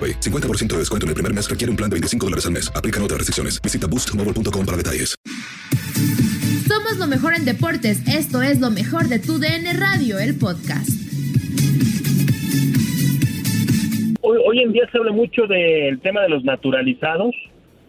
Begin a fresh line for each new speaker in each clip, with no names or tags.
AroPay. 50% de descuento en el primer mes requiere un plan de 25 dólares al mes. Aplican otras restricciones. Visita boostmobile.com para detalles.
Somos lo mejor en deportes. Esto es lo mejor de tu DN Radio, el podcast.
Hoy, hoy en día se habla mucho del tema de los naturalizados,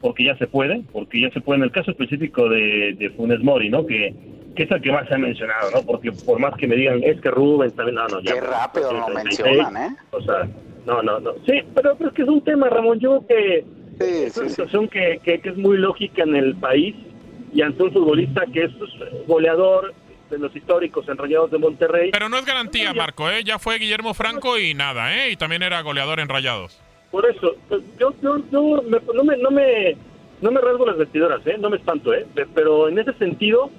porque ya se puede, porque ya se puede. En el caso específico de, de Funes Mori, ¿no? Que, que es el que más se ha mencionado, ¿no? Porque por más que me digan, es que Rubens también, no, no, ya.
Qué rápido lo
36,
mencionan, ¿eh?
O sea, no, no, no. Sí, pero, pero es que es un tema, Ramón, yo creo que
Sí,
es una
sí, sí.
situación que, que, que es muy lógica en el país y ante un futbolista que es pues, goleador de los históricos enrayados de Monterrey.
Pero no es garantía, Marco, ¿eh? Ya fue Guillermo Franco y nada, ¿eh? Y también era goleador en Rayados.
Por eso, pues, yo, yo, yo me- no, me, no, me, no me rasgo las vestidoras, ¿eh? no me espanto, ¿eh? Pe- pero en ese sentido,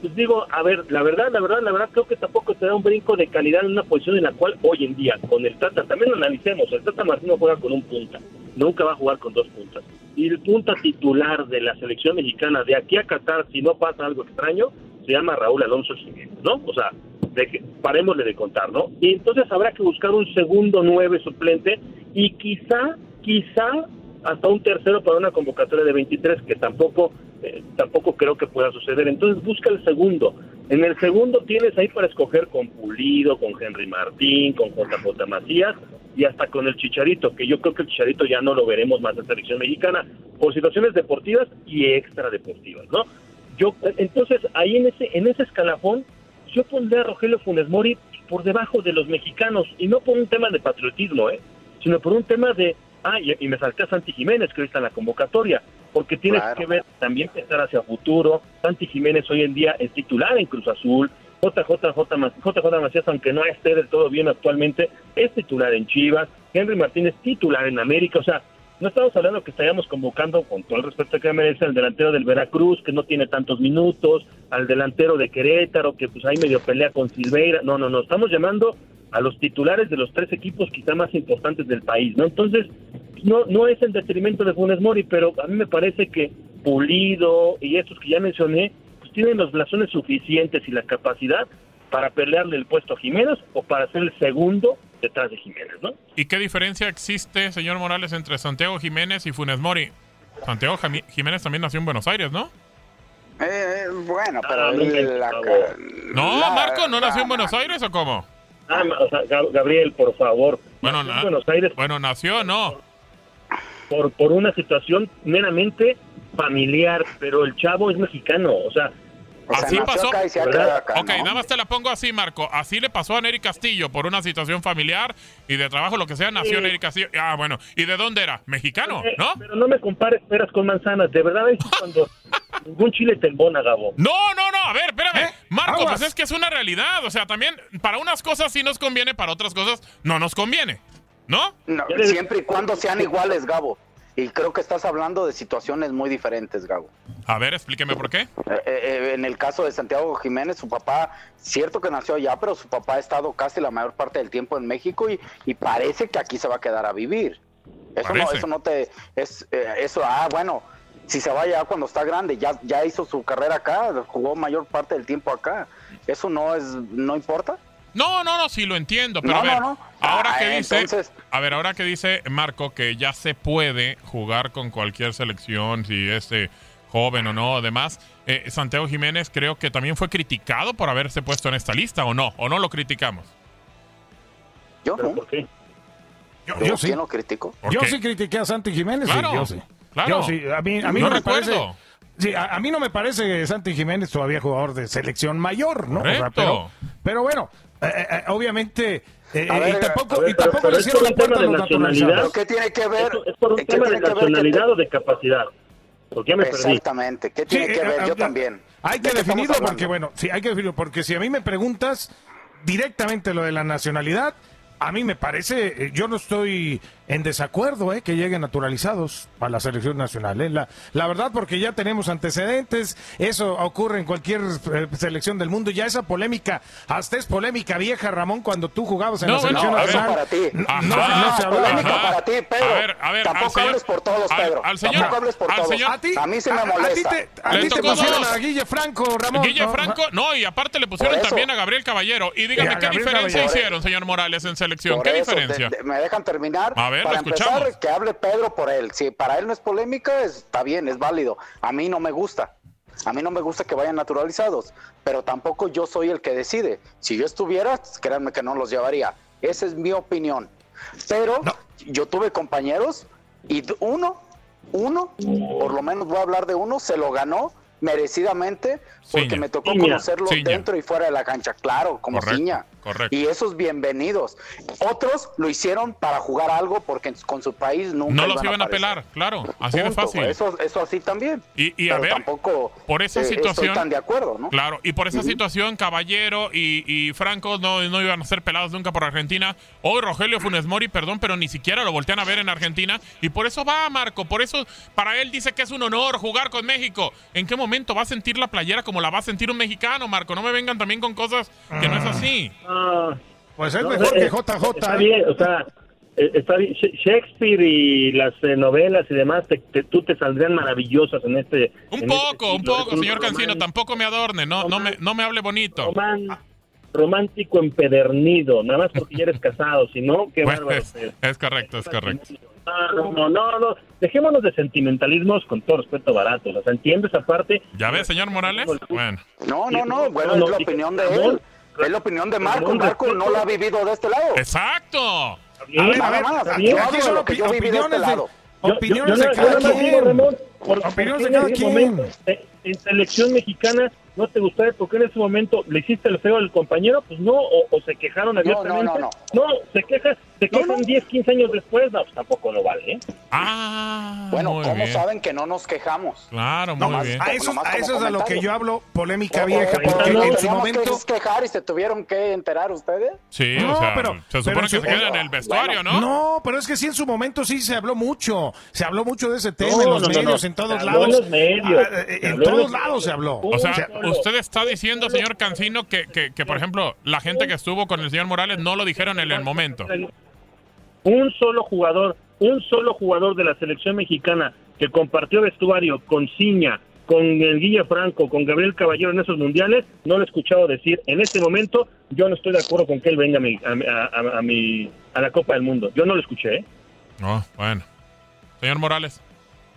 pues digo, a ver, la verdad, la verdad, la verdad, creo que tampoco te da un brinco de calidad en una posición en la cual hoy en día, con el Tata, también analicemos, el Tata Martino juega con un punta, nunca va a jugar con dos puntas. Y el punta titular de la selección mexicana de aquí a Qatar, si no pasa algo extraño, se llama Raúl Alonso Jiménez, ¿no? O sea, de que, parémosle de contar, ¿no? Y entonces habrá que buscar un segundo nueve suplente y quizá, quizá hasta un tercero para una convocatoria de 23 que tampoco eh, tampoco creo que pueda suceder. Entonces busca el segundo. En el segundo tienes ahí para escoger con Pulido, con Henry Martín, con JJ Macías y hasta con el Chicharito, que yo creo que el Chicharito ya no lo veremos más en selección mexicana por situaciones deportivas y extradeportivas, ¿no? Yo entonces ahí en ese en ese escalafón yo pondré a Rogelio Funes Mori por debajo de los mexicanos y no por un tema de patriotismo, ¿eh? sino por un tema de ah y, me salté a Santi Jiménez que hoy está en la convocatoria porque tienes
Claro.
que ver también pensar hacia futuro. Santi Jiménez hoy en día es titular en Cruz Azul. JJ, JJ Macías, aunque no esté del todo bien actualmente, es titular en Chivas. Henry Martínez titular en América. O sea, no estamos hablando que estaríamos convocando, con todo el respeto que merece, al delantero del Veracruz, que no tiene tantos minutos, al delantero de Querétaro, que pues ahí medio pelea con Silveira. No, no, no. Estamos llamando a los titulares de los tres equipos quizá más importantes del país, ¿no? Entonces, no, no es en detrimento de Funes Mori, pero a mí me parece que Pulido y estos que ya mencioné, pues tienen los blasones suficientes y la capacidad para pelearle el puesto a Jiménez o para ser el segundo detrás de Jiménez, ¿no?
¿Y qué diferencia existe, señor Morales, entre Santiago Jiménez y Funes Mori? Santiago Jiménez también nació en Buenos Aires, ¿no?
Eh, bueno, pero
Ah,
la-.
No,
la-
Marco, ¿no nació en
la-
Buenos Aires o cómo?
Ah, o sea, Gab- Gabriel, por favor.
Bueno,
Nació en
na-
Buenos Aires
Bueno, nació, no.
Por, por una situación meramente familiar, pero el chavo es mexicano, o sea,
O sea,
Así pasó.
acá y se ha
¿Verdad?
quedado acá,
Ok,
¿no?
nada más te la pongo así, Marco. Así le pasó a Nery Castillo por una situación familiar y de trabajo, lo que sea, nació
Sí.
Nery Castillo. Ah, bueno. ¿Y de dónde era? Mexicano,
Eh,
¿no?
Pero no me compares peras con manzanas, de verdad es cuando ningún chile te embona, Gabo.
No, no, no, a ver, espérame.
¿Eh?
Marco,
Aguas.
pues es que es una realidad. O sea, también para unas cosas sí nos conviene, para otras cosas no nos conviene. ¿No?
Siempre y cuando sean iguales, Gabo. Y creo que estás hablando de situaciones muy diferentes, Gabo.
A ver, explíqueme por qué.
Eh, eh, en el caso de Santiago Jiménez, su papá, cierto que nació allá, pero su papá ha estado casi la mayor parte del tiempo en México y, y parece que aquí se va a quedar a vivir. Eso no, eso no te, es, eh, eso, ah, bueno, si se va ya cuando está grande, ya, ya hizo su carrera acá, jugó mayor parte del tiempo acá. Eso no es, no importa.
No, no, no, sí lo entiendo, pero
No,
a ver,
no, no.
ahora
Ah,
que dice,
entonces-
a ver, ahora que dice Marco que ya se puede jugar con cualquier selección, si es eh, joven o no, además, eh, Santiago Jiménez creo que también fue criticado por haberse puesto en esta lista, ¿o no? ¿O no lo criticamos?
Yo
¿Pero
no.
por qué?
Yo,
Yo,
yo sí.
¿Quién lo critico?
¿Por
Yo
qué?
sí critiqué a Santi Jiménez,
Claro,
sí, yo sí.
claro.
Yo sí, a mí, a mí
No
no, me
recuerdo.
parece... Sí, a, a mí no me parece Santi Jiménez todavía jugador de selección mayor, ¿no? O sea,
Correcto.
pero, pero bueno, eh, eh, obviamente... eh,
ver,
y tampoco,
ver,
y
pero-
tampoco
pero
le
es
cierro
por
la
un tema
puerta a
de
los
nacionalidad.
naturalizados.
¿Pero qué tiene que ver?
Es por un
¿qué
tema de
que
nacionalidad o de capacidad. Porque ya me perdí.
Exactamente. ¿Qué tiene
Sí,
que ver? Yo también.
Hay
¿De
que definirlo porque, bueno, sí, hay que definirlo porque si a mí me preguntas directamente lo de la nacionalidad, a mí me parece, eh, yo no estoy en desacuerdo eh, que lleguen naturalizados a la selección nacional. eh. La, la verdad, porque ya tenemos antecedentes, eso ocurre en cualquier eh, selección del mundo. Ya esa polémica, hasta es polémica vieja, Ramón, cuando tú jugabas en
No,
la selección
a.
Eso
nacional.
para ti.
No,
Ajá.
no- no se hablaba.
polémica
Ajá.
para ti, Pedro.
A ver, a ver, al
Tampoco
señor-
hables por todos,
al-
Pedro.
al señor-
Tampoco hables por
al
todos.
señor-
A ti,
a mí se me
a- a ti
molesta.
te, a
Le
ti te pusieron
dos.
a Guille Franco, Ramón.
Guille
¿no?
Franco, no, y aparte le pusieron también a Gabriel Caballero. Y dígame,
Y a
¿qué
Gabriel
diferencia
Caballero.
hicieron, señor Morales, en selección?
Por
¿Qué
eso,
diferencia?
de- de- me dejan terminar.
A ver, lo
para
escuchamos.
empezar, que hable Pedro por él. Si para él no es polémica, está bien, es válido. A mí no me gusta. A mí no me gusta que vayan naturalizados, pero tampoco yo soy el que decide. Si yo estuviera, créanme que no los llevaría. Esa es mi opinión. Pero
No.
yo tuve compañeros y uno, uno, por lo menos voy a hablar de uno, se lo ganó merecidamente porque
Ciña.
me tocó
Ciña.
conocerlo
Ciña.
dentro y fuera de la cancha. Claro, como
Correcto,
ciña.
correcto.
Y esos bienvenidos. Otros lo hicieron para jugar algo porque con su país nunca
No los
iban
a pelar, claro. Así de fácil.
Eso, eso así también.
Y- y a
Pero
ver,
tampoco
por esa
eh,
situación-
estoy tan de acuerdo, ¿no?
Claro, y por esa situación, Caballero y, y Franco no, no iban a ser pelados nunca por Argentina. Hoy Rogelio Funes Mori, perdón, pero ni siquiera lo voltean a ver en Argentina. Y por eso va, Marco. Por eso, para él dice que es un honor jugar con México. ¿En qué momento va a sentir la playera como la va a sentir un mexicano, Marco? No me vengan también con cosas que no es así.
Ah,
Pues es
no,
mejor
eh,
que JJ.
Está
¿eh?
bien, o sea, eh, está bien. Sh- Shakespeare y las eh, novelas y demás, te, te- tú te saldrían maravillosas en este.
Un
en
poco,
este
un poco, señor Cancino. Tampoco me adorne. No, no, me, no me hable bonito.
román- romántico empedernido, nada más porque ya eres casado, si no, qué
Pues,
bárbaro.
es, es correcto, es correcto.
No, no, no, no, dejémonos de sentimentalismos con todo respeto baratos, o sea, entiendo esa parte.
¿Ya ve, señor Morales? Bueno.
No, no, no. Bueno,
No,
es la opinión de él. Es la opinión de Marco. Marco no lo ha vivido de este lado.
¡Exacto!
A ver, a
Nada
ver,
más.
aquí
Yo hablo de lo que yo viví de este lado.
Yo-
opiniones
yo-
de cada quien. Opiniones
¿por
de cada quien.
en selección mexicana no te gustaba porque en ese momento le hiciste el feo al compañero, pues no, o, o se quejaron
no,
abiertamente.
no,
No, se quejan, se
No,
quejan
no.
10, 15 años después, no, pues tampoco lo vale, ¿eh?
Ah,
Bueno, ¿cómo
bien.
saben que no nos quejamos?
Claro,
No,
muy bien.
a eso, a eso es a lo que yo hablo, polémica vieja, porque
o-
en
¿nos
su momento...
que quejar y se tuvieron que enterar ustedes?
Sí,
No,
o sea,
pero-
se
pero
supone que
su-
se queda en el vestuario,
No,
¿no?
pero es que sí, en su momento sí se habló mucho. Se habló mucho de ese tema
No,
en los
no, no,
medios,
no.
en todos lados.
en los medios.
Ah, en todos lados se habló.
O sea, usted está diciendo, señor Cancino, que, que, que, por ejemplo, la gente que estuvo con el señor Morales no lo dijeron en el momento.
Un solo jugador, un solo jugador de la selección mexicana que compartió vestuario con Ciña, con el Guilla Franco, con Gabriel Caballero en esos mundiales, no lo he escuchado decir en este momento, yo no estoy de acuerdo con que él venga a, mi, a, mi- a- a- a mi- a la Copa del Mundo. Yo no lo escuché, ¿eh?
No, bueno. Señor Morales.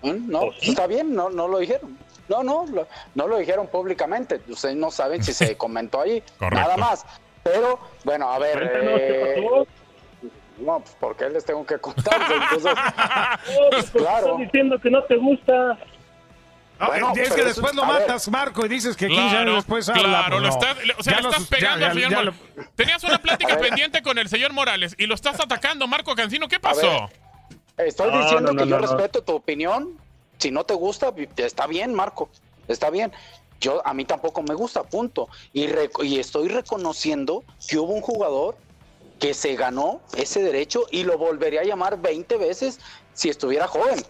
No,
¿Oh, sí?
está bien, no, no lo dijeron. No, no, lo- no lo dijeron públicamente. Ustedes no saben si se comentó ahí.
Correcto.
Nada más. Pero, bueno, a ver.
Cuéntanos qué
eh,
pasó.
No, pues porque les tengo que contar. Entonces,
pues,
claro.
Estás diciendo que no te gusta.
No,
Bueno,
es que después
eso-
lo
ver.
matas, Marco, y dices que 15 años
Claro,
después habla.
claro,
pues
lo estás, o sea,
Ya
le estás pegando
ya-
al señor Morales. Tenías una plática pendiente con el señor Morales y lo estás atacando, Marco Cancino. ¿Qué pasó?
Estoy
No,
diciendo
no, no,
que yo respeto tu opinión. Si no te gusta, está bien, Marco. Está bien. Yo a mí tampoco me gusta, punto. Y, rec- y estoy reconociendo que hubo un jugador que se ganó ese derecho y lo volvería a llamar 20 veces si estuviera joven.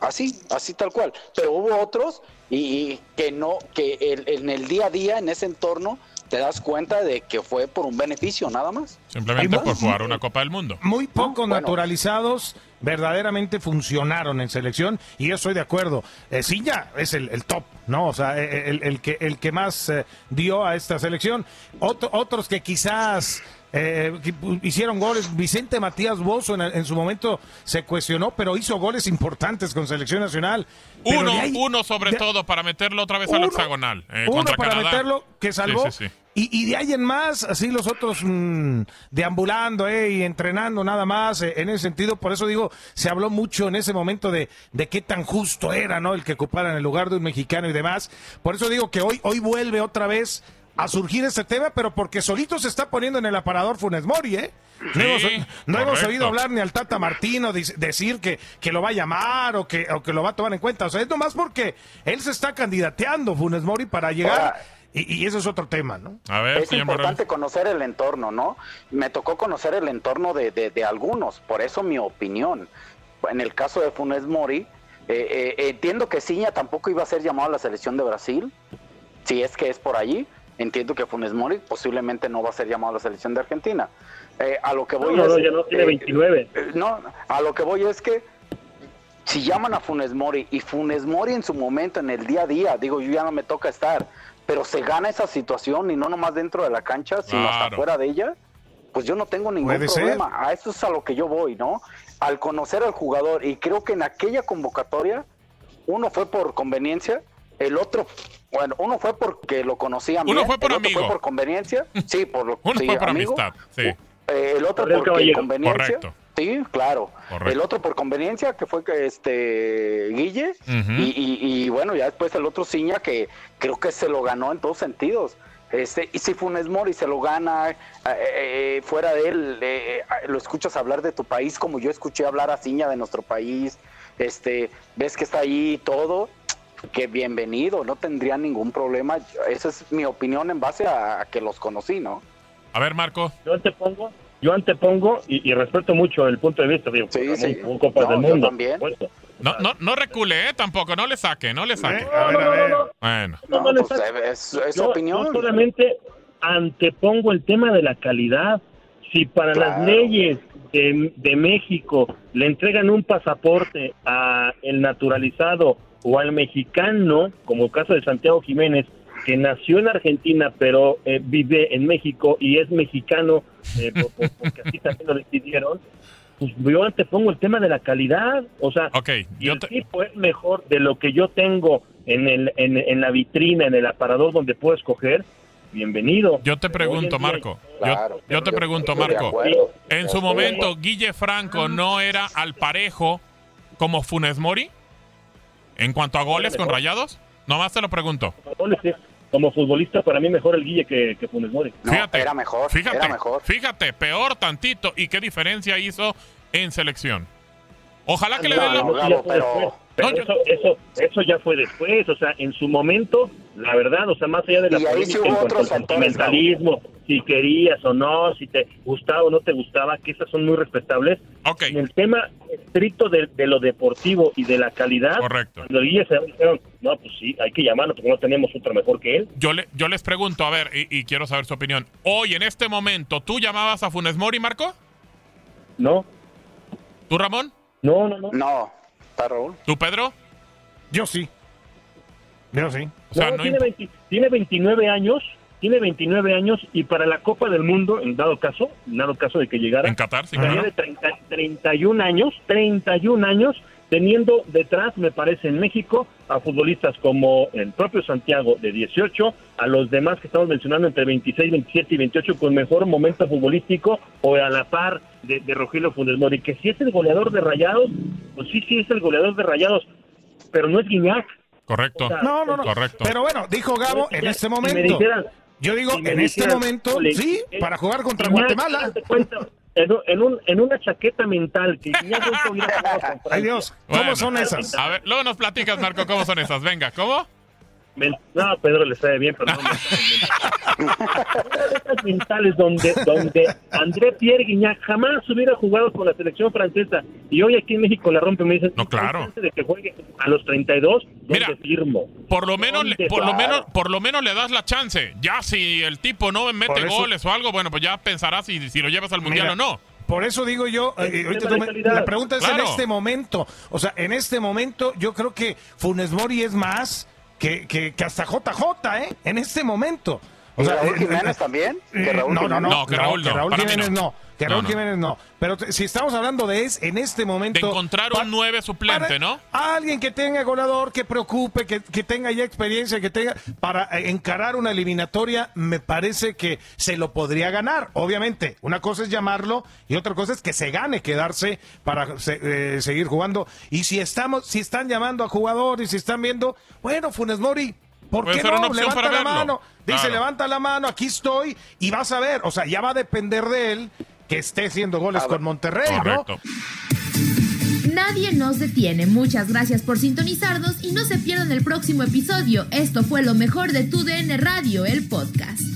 Así, así tal cual. Pero hubo otros y, y que no, que el- en el día a día, en ese entorno, te das cuenta de que fue por un beneficio, nada más.
Simplemente por jugar una Copa del Mundo.
Muy pocos naturalizados verdaderamente funcionaron en selección y yo estoy de acuerdo. Eh, Silla es el, el top, ¿no? O sea, el, el que, el que más eh, dio a esta selección. Otro- otros que quizás eh, hicieron goles. Vicente Matías Bozo en, en su momento se cuestionó, pero hizo goles importantes con selección nacional. Pero
Uno, uno sobre
de-
todo para meterlo otra vez al hexagonal. eh,
uno para
Canadá.
meterlo que salvó
Sí, sí, sí.
Y, y de ahí en más, así los otros mm, deambulando eh, y entrenando nada más eh, en ese sentido. Por eso digo, se habló mucho en ese momento de, de qué tan justo era no el que ocuparan el lugar de un mexicano y demás. Por eso digo que hoy, hoy vuelve otra vez a surgir este tema, pero porque solito se está poniendo en el aparador Funes Mori, ¿eh? No, hemos, no hemos oído hablar ni al Tata Martino decir que, que lo va a llamar o que, o que lo va a tomar en cuenta. O sea, es nomás porque él se está candidateando, Funes Mori, para llegar.
Ahora,
y, y eso es otro tema, ¿no?
A ver,
es importante conocer el entorno, ¿no? Me tocó conocer el entorno de, de- de algunos, por eso mi opinión. En el caso de Funes Mori, eh, eh, entiendo que Ciña tampoco iba a ser llamado a la selección de Brasil, si es que es por allí. Entiendo que Funes Mori posiblemente no va a ser llamado a la selección de Argentina. Eh, a lo que voy
No,
es,
no, ya no tiene
eh,
29.
eh, no, a lo que voy es que si llaman a Funes Mori y Funes Mori en su momento, en el día a día, digo, yo ya no me toca estar, pero se gana esa situación y no nomás dentro de la cancha, sino hasta fuera de ella, pues yo no tengo ningún
ser.
problema. A eso es a lo que yo voy, ¿no? Al conocer al jugador, y creo que en aquella convocatoria, uno fue por conveniencia, el otro, bueno, uno fue porque lo conocían
Uno
bien,
fue por
el otro
amigo.
fue por conveniencia, sí, por lo
Uno
sí,
fue por
amigo.
amistad, sí.
Eh, el otro porque
Caballero.
conveniencia.
Correcto.
Sí, claro.
Correcto.
El otro por conveniencia, que fue que este Guille. Y, y- y bueno, ya después el otro Ciña, que creo que se lo ganó en todos sentidos. Este, y si Funes Mori se lo gana, eh, eh, fuera de él, eh, eh, lo escuchas hablar de tu país como yo escuché hablar a Ciña de nuestro país, este, ves que está ahí y todo, que bienvenido, no tendría ningún problema. Esa es mi opinión en base a, a que los conocí, ¿no?
A ver, Marco.
Yo antepongo, yo antepongo y, y respeto mucho el punto de vista. Digo,
Sí,
Ramón,
sí.
jugó Copas
No,
del
yo
Mundo.
también.
No, no, no recule, ¿eh? Tampoco, no le saque, no le saque.
A ver, a ver.
Bueno.
No,
no, no,
pues,
está-
eh, es, es su
Yo-
opinión.
Yo solamente antepongo el tema de la calidad. Si para las leyes de, de México le entregan un pasaporte a el naturalizado o al mexicano, como el caso de Santiago Jiménez, que nació en Argentina pero eh, vive en México y es mexicano, eh, por- por- porque así también lo decidieron, pues yo antepongo el tema de la calidad. O sea,
Ok,
y
yo
el
te-
tipo es mejor de lo que yo tengo en, el, en, en la vitrina, en el aparador donde puedo escoger, bienvenido.
Yo te pregunto, Marco. Yo,
Claro,
yo te
yo
pregunto,
estoy de
Marco.
acuerdo.
En su momento, Guille Franco no era al parejo como Funes Mori en cuanto a goles con rayados. Nomás te lo pregunto.
Goles, sí. Como futbolista, para mí mejor el Guille que, que Funes Mori.
No,
Fíjate,
era mejor,
Fíjate,
era mejor.
fíjate, peor tantito. ¿Y qué diferencia hizo en selección? Ojalá que le
No,
den la...
no,
fue
pero-.
Pero
No, yo-
eso, eso, eso ya fue después, o sea, en su momento, la verdad, o sea, más allá de la
Y ahí sí
polémica
hubo
en cuanto al sentimentalismo, si querías o no, si te gustaba o no te gustaba, que esas son muy respetables. En el tema estricto de, de lo deportivo y de la calidad,
Correcto.
cuando el Guille se dijeron, no, pues sí, hay que llamarlo porque no tenemos otro mejor que él.
yo, le, yo les pregunto, a ver, y, y quiero saber su opinión. Hoy, en este momento, ¿tú llamabas a Funes Mori, Marco?
No,
¿Tú, Ramón?
no, no, no.
No, ¿está Raúl?
¿Tú, Pedro?
Yo sí. Yo sí.
O sea,
No,
no
tiene,
imp-
20 tiene 29 años, tiene 29 años y para la Copa del Mundo, en dado caso, en dado caso de que llegara,
en Qatar, sí,
estaría
claro.
de 30 31 años, 31 años, teniendo detrás, me parece, en México, a futbolistas como el propio Santiago de 18, a los demás que estamos mencionando entre 26, 27 y 28 con mejor momento futbolístico o a la par de, de Rogelio Funes Mori, que si es el goleador de Rayados, pues sí, sí es el goleador de Rayados, pero no es Guiñac.
Correcto.
O sea,
No, no, no.
Correcto.
Pero bueno, dijo Gabo en este
Si me
momento.
dijeran,
Yo digo, en este
dijeran,
momento,
"Ole,
sí,
eh,
para jugar contra Guatemala.
cuenta, En, un- en, un- en una chaqueta mental que
Ay. Dios, ¿cómo
Bueno.
son esas?
A ver, luego nos platicas, Marco, cómo son esas. Venga, ¿cómo?
No, Pedro le sabe bien, pero no Una de esas mentales donde, donde André Pierre Guignac jamás hubiera jugado con la selección francesa y hoy aquí en México la rompe, me dicen,
no, claro.
de que juegue a los 32,
Mira,
firmo?
Por lo menos, por lo menos, por lo menos le das la chance. Ya si el tipo no mete goles o algo, bueno, pues ya pensarás si, si lo llevas al mundial o no.
Por eso digo yo, eh, la pregunta es en este momento. O sea, en este momento yo creo que Funes Mori es más que, que, que hasta JJ, ¿eh? En este momento.
O sea, Raúl Jiménez también?
¿Que Raúl no, no, no, no, que Raúl, Jiménez no. Que Raúl Jiménez no. Pero si estamos hablando de es en este momento.
De encontrar un nueve suplente, ¿no?
Alguien que tenga goleador, que preocupe, que, que, tenga ya experiencia, que tenga. Para encarar una eliminatoria, me parece que se lo podría ganar. Obviamente, una cosa es llamarlo y otra cosa es que se gane quedarse para eh, seguir jugando. Y si estamos, si están llamando a jugadores, si están viendo, bueno, Funes Mori, ¿Por qué no? Levanta la mano. Dice, levanta la mano, aquí estoy y vas a ver. O sea, ya va a depender de él que esté haciendo goles con Monterrey, Correcto.
Nadie nos detiene. Muchas gracias por sintonizarnos y no se pierdan el próximo episodio. Esto fue lo mejor de tu DN Radio, el podcast.